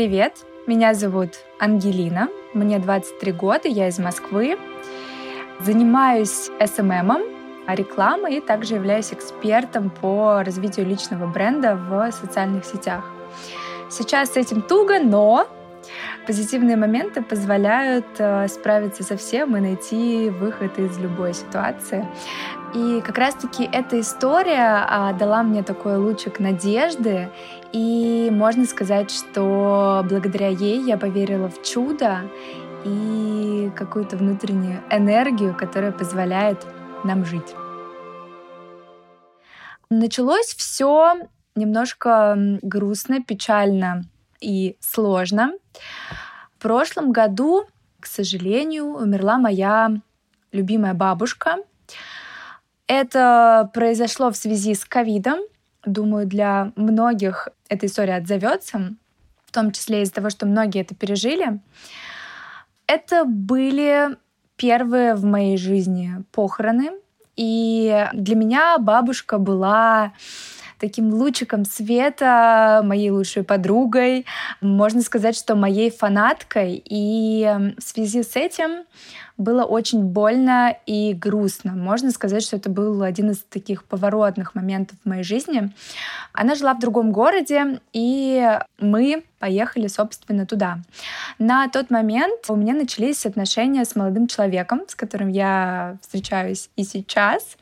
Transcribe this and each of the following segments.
Привет! Меня зовут Ангелина, мне 23 года, я из Москвы. Занимаюсь SMM, рекламой и также являюсь экспертом по развитию личного бренда в социальных сетях. Сейчас с этим туго, но позитивные моменты позволяют э, справиться со всем и найти выход из любой ситуации. И как раз-таки эта история а, дала мне такой лучик надежды, и можно сказать, что благодаря ей я поверила в чудо и какую-то внутреннюю энергию, которая позволяет нам жить. Началось все немножко грустно, печально и сложно. В прошлом году, к сожалению, умерла моя любимая бабушка — это произошло в связи с ковидом. Думаю, для многих эта история отзовется, в том числе из-за того, что многие это пережили. Это были первые в моей жизни похороны. И для меня бабушка была таким лучиком света, моей лучшей подругой, можно сказать, что моей фанаткой. И в связи с этим было очень больно и грустно. Можно сказать, что это был один из таких поворотных моментов в моей жизни. Она жила в другом городе, и мы поехали, собственно, туда. На тот момент у меня начались отношения с молодым человеком, с которым я встречаюсь и сейчас.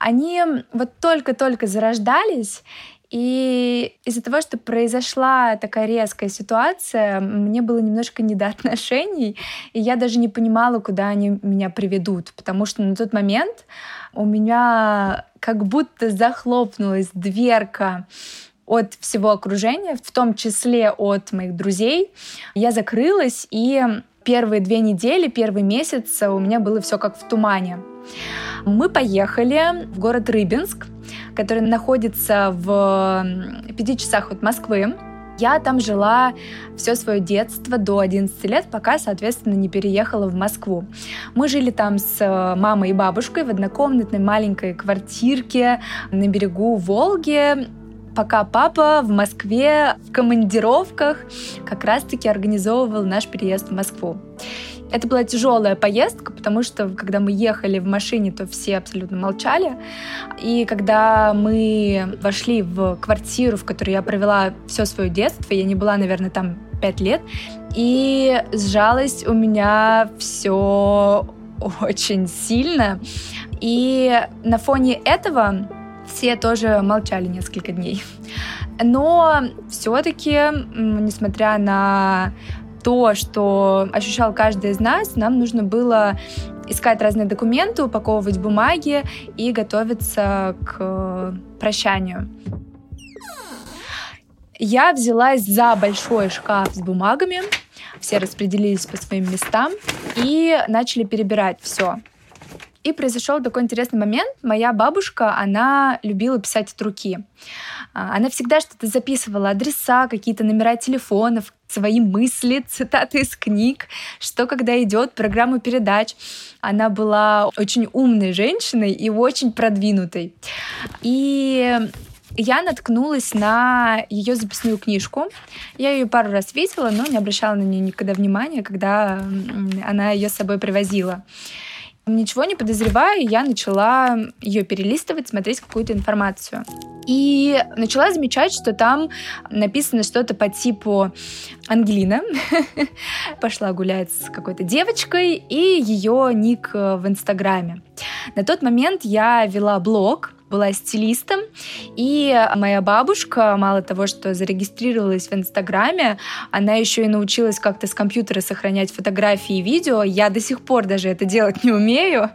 Они вот только-только зарождались, и из-за того, что произошла такая резкая ситуация, мне было немножко не до отношений, и я даже не понимала, куда они меня приведут, потому что на тот момент у меня как будто захлопнулась дверка от всего окружения, в том числе от моих друзей. Я закрылась, и первые две недели, первый месяц у меня было все как в тумане. Мы поехали в город Рыбинск, который находится в пяти часах от Москвы. Я там жила все свое детство до 11 лет, пока, соответственно, не переехала в Москву. Мы жили там с э, мамой и бабушкой в однокомнатной маленькой квартирке на берегу Волги пока папа в Москве в командировках как раз-таки организовывал наш переезд в Москву. Это была тяжелая поездка, потому что когда мы ехали в машине, то все абсолютно молчали. И когда мы вошли в квартиру, в которой я провела все свое детство, я не была, наверное, там пять лет, и сжалось у меня все очень сильно. И на фоне этого все тоже молчали несколько дней. Но все-таки, несмотря на то, что ощущал каждый из нас, нам нужно было искать разные документы, упаковывать бумаги и готовиться к прощанию. Я взялась за большой шкаф с бумагами, все распределились по своим местам и начали перебирать все. И произошел такой интересный момент. Моя бабушка, она любила писать от руки. А, она всегда что-то записывала, адреса, какие-то номера телефонов, свои мысли, цитаты из книг, что когда идет программа передач. Она была очень умной женщиной и очень продвинутой. И я наткнулась на ее записную книжку. Я ее пару раз видела, но не обращала на нее никогда внимания, когда она ее с собой привозила. Ничего не подозревая, я начала ее перелистывать, смотреть какую-то информацию. И начала замечать, что там написано что-то по типу Ангелина пошла гулять с какой-то девочкой и ее ник в Инстаграме. На тот момент я вела блог, была стилистом, и моя бабушка, мало того, что зарегистрировалась в Инстаграме, она еще и научилась как-то с компьютера сохранять фотографии и видео. Я до сих пор даже это делать не умею,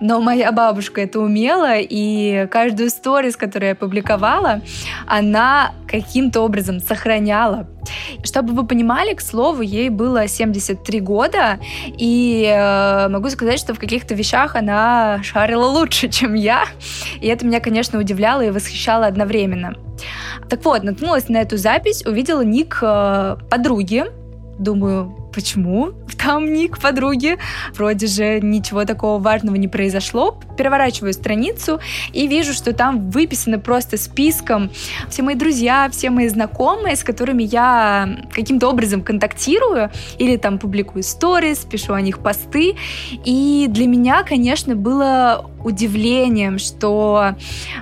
но моя бабушка это умела, и каждую сторис, которую я публиковала, она каким-то образом сохраняла. Чтобы вы понимали, к слову, ей было 73 года, и э, могу сказать, что в каких-то вещах она шарила лучше, чем я, и это меня, конечно, удивляло и восхищало одновременно. Так вот, наткнулась на эту запись, увидела ник э, подруги, думаю, почему там ник подруги? Вроде же ничего такого важного не произошло. Переворачиваю страницу и вижу, что там выписано просто списком все мои друзья, все мои знакомые, с которыми я каким-то образом контактирую или там публикую сторис, пишу о них посты. И для меня, конечно, было удивлением, что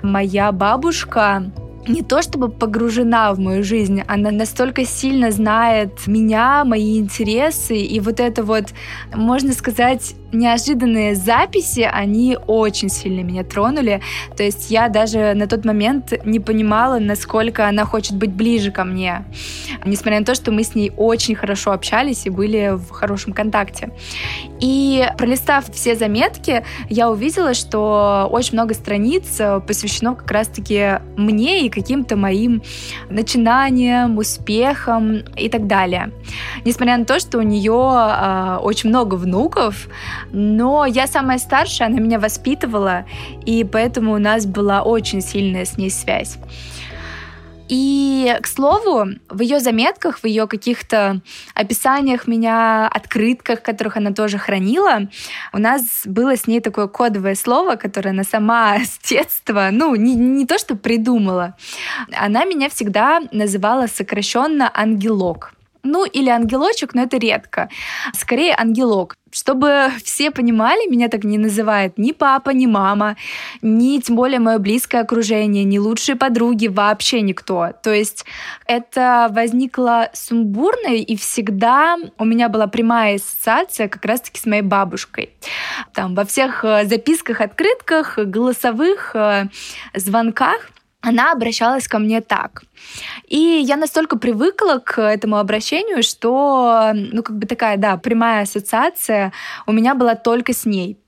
моя бабушка не то чтобы погружена в мою жизнь, она настолько сильно знает меня, мои интересы, и вот это вот, можно сказать, неожиданные записи, они очень сильно меня тронули. То есть я даже на тот момент не понимала, насколько она хочет быть ближе ко мне. Несмотря на то, что мы с ней очень хорошо общались и были в хорошем контакте. И пролистав все заметки, я увидела, что очень много страниц посвящено как раз-таки мне и каким-то моим начинаниям, успехам и так далее. Несмотря на то, что у нее э, очень много внуков, но я самая старшая, она меня воспитывала, и поэтому у нас была очень сильная с ней связь. И, к слову, в ее заметках, в ее каких-то описаниях меня, открытках, которых она тоже хранила, у нас было с ней такое кодовое слово, которое она сама с детства, ну, не, не то, что придумала, она меня всегда называла сокращенно «ангелок». Ну, или ангелочек, но это редко. Скорее ангелок. Чтобы все понимали, меня так не называет ни папа, ни мама, ни тем более мое близкое окружение, ни лучшие подруги, вообще никто. То есть это возникло сумбурно, и всегда у меня была прямая ассоциация как раз-таки с моей бабушкой. Там во всех э, записках, открытках, голосовых э, звонках она обращалась ко мне так. И я настолько привыкла к этому обращению, что, ну, как бы такая, да, прямая ассоциация у меня была только с ней.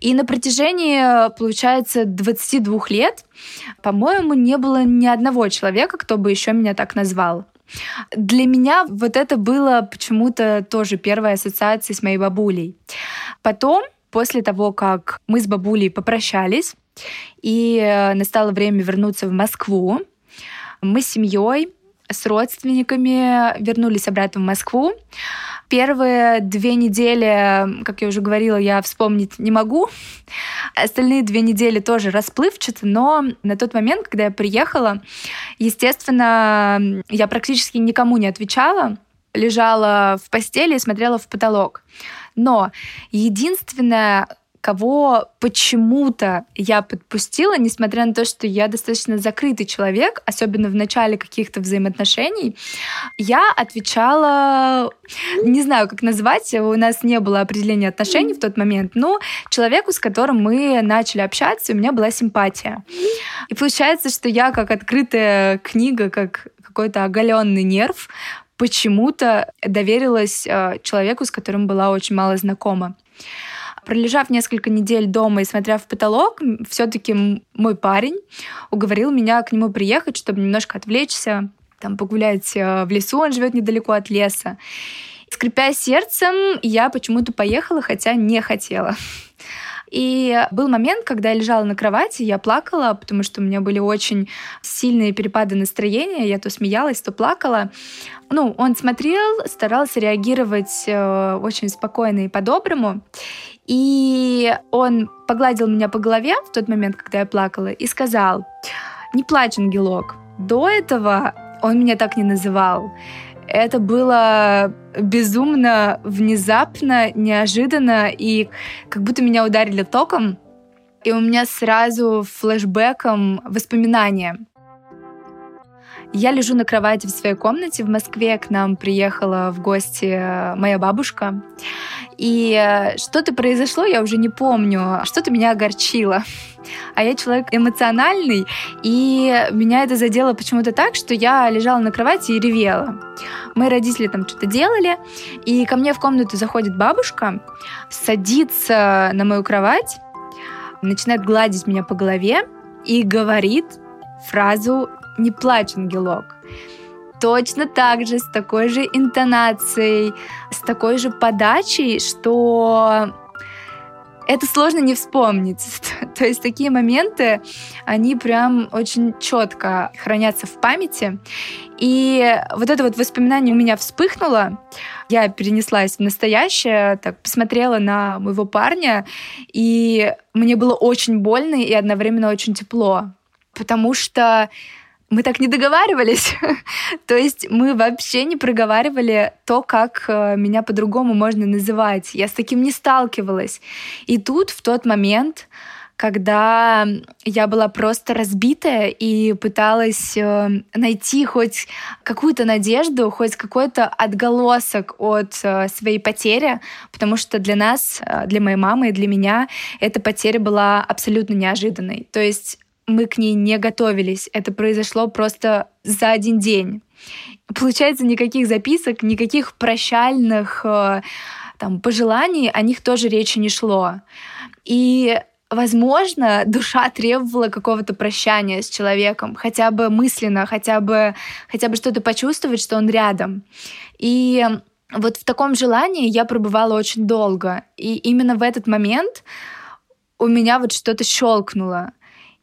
И на протяжении, получается, 22 лет, по-моему, не было ни одного человека, кто бы еще меня так назвал. Для меня вот это было почему-то тоже первая ассоциация с моей бабулей. Потом, после того, как мы с бабулей попрощались, и э, настало время вернуться в Москву. Мы с семьей, с родственниками вернулись обратно в Москву. Первые две недели, как я уже говорила, я вспомнить не могу. Остальные две недели тоже расплывчаты, но на тот момент, когда я приехала, естественно, я практически никому не отвечала, лежала в постели и смотрела в потолок. Но единственное, кого почему-то я подпустила, несмотря на то, что я достаточно закрытый человек, особенно в начале каких-то взаимоотношений, я отвечала, не знаю, как назвать, у нас не было определения отношений в тот момент, но человеку, с которым мы начали общаться, у меня была симпатия. И получается, что я как открытая книга, как какой-то оголенный нерв, почему-то доверилась э, человеку, с которым была очень мало знакома. Пролежав несколько недель дома и смотря в потолок, все-таки мой парень уговорил меня к нему приехать, чтобы немножко отвлечься, там погулять э, в лесу, он живет недалеко от леса. Скрипя сердцем, я почему-то поехала, хотя не хотела. И был момент, когда я лежала на кровати, я плакала, потому что у меня были очень сильные перепады настроения. Я то смеялась, то плакала. Ну, он смотрел, старался реагировать э, очень спокойно и по-доброму. И он погладил меня по голове в тот момент, когда я плакала, и сказал, не плачь, ангелок. До этого он меня так не называл. Это было безумно, внезапно, неожиданно, и как будто меня ударили током, и у меня сразу флешбеком воспоминания. Я лежу на кровати в своей комнате в Москве. К нам приехала в гости э, моя бабушка. И э, что-то произошло, я уже не помню. Что-то меня огорчило. А я человек эмоциональный, и меня это задело почему-то так, что я лежала на кровати и ревела. Мои родители там что-то делали, и ко мне в комнату заходит бабушка, садится на мою кровать, начинает гладить меня по голове и говорит фразу не плачь, ангелок. Точно так же, с такой же интонацией, с такой же подачей, что это сложно не вспомнить. То есть такие моменты, они прям очень четко хранятся в памяти. И вот это вот воспоминание у меня вспыхнуло. Я перенеслась в настоящее, так посмотрела на моего парня, и мне было очень больно и одновременно очень тепло. Потому что мы так не договаривались. То есть мы вообще не проговаривали то, как э, меня по-другому можно называть. Я с таким не сталкивалась. И тут, в тот момент, когда я была просто разбитая и пыталась э, найти хоть какую-то надежду, хоть какой-то отголосок от э, своей потери, потому что для нас, для моей мамы и для меня эта потеря была абсолютно неожиданной. То есть мы к ней не готовились. Это произошло просто за один день. Получается, никаких записок, никаких прощальных там, пожеланий, о них тоже речи не шло. И возможно, душа требовала какого-то прощания с человеком, хотя бы мысленно, хотя бы, хотя бы что-то почувствовать, что он рядом. И вот в таком желании я пробывала очень долго. И именно в этот момент у меня вот что-то щелкнуло.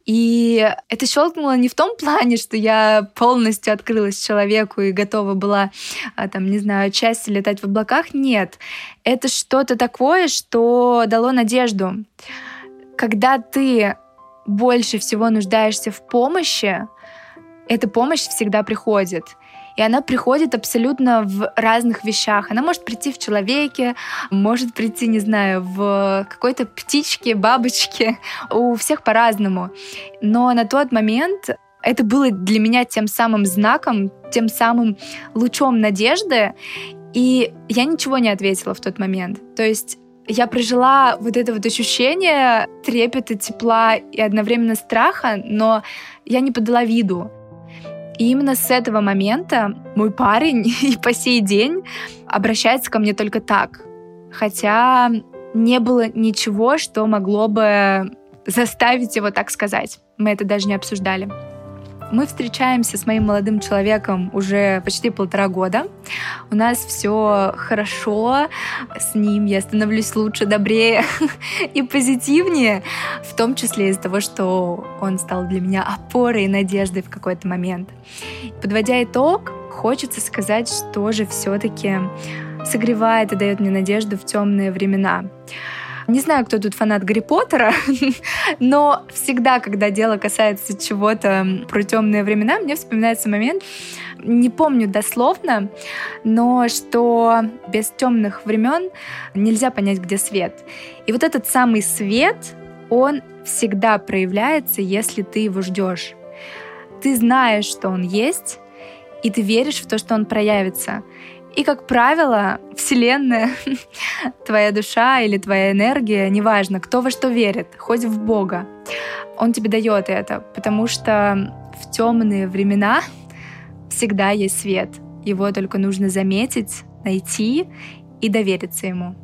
И это щелкнуло не в том плане, что я полностью открылась человеку и готова была, а, там, не знаю, часть летать в облаках. Нет. Это что-то такое, что дало надежду когда ты больше всего нуждаешься в помощи, эта помощь всегда приходит. И она приходит абсолютно в разных вещах. Она может прийти в человеке, может прийти, не знаю, в какой-то птичке, бабочке. У всех по-разному. Но на тот момент это было для меня тем самым знаком, тем самым лучом надежды. И я ничего не ответила в тот момент. То есть я прожила вот это вот ощущение трепета, тепла и одновременно страха, но я не подала виду. И именно с этого момента мой парень и по сей день обращается ко мне только так. Хотя не было ничего, что могло бы заставить его так сказать. Мы это даже не обсуждали. Мы встречаемся с моим молодым человеком уже почти полтора года. У нас все хорошо с ним. Я становлюсь лучше, добрее и позитивнее, в том числе из-за того, что он стал для меня опорой и надеждой в какой-то момент. Подводя итог, хочется сказать, что же все-таки согревает и дает мне надежду в темные времена. Не знаю, кто тут фанат Гарри Поттера, но всегда, когда дело касается чего-то про темные времена, мне вспоминается момент, не помню дословно, но что без темных времен нельзя понять, где свет. И вот этот самый свет, он всегда проявляется, если ты его ждешь. Ты знаешь, что он есть, и ты веришь в то, что он проявится. И, как правило, Вселенная, твоя душа или твоя энергия, неважно, кто во что верит, хоть в Бога, он тебе дает это, потому что в темные времена всегда есть свет. Его только нужно заметить, найти и довериться ему.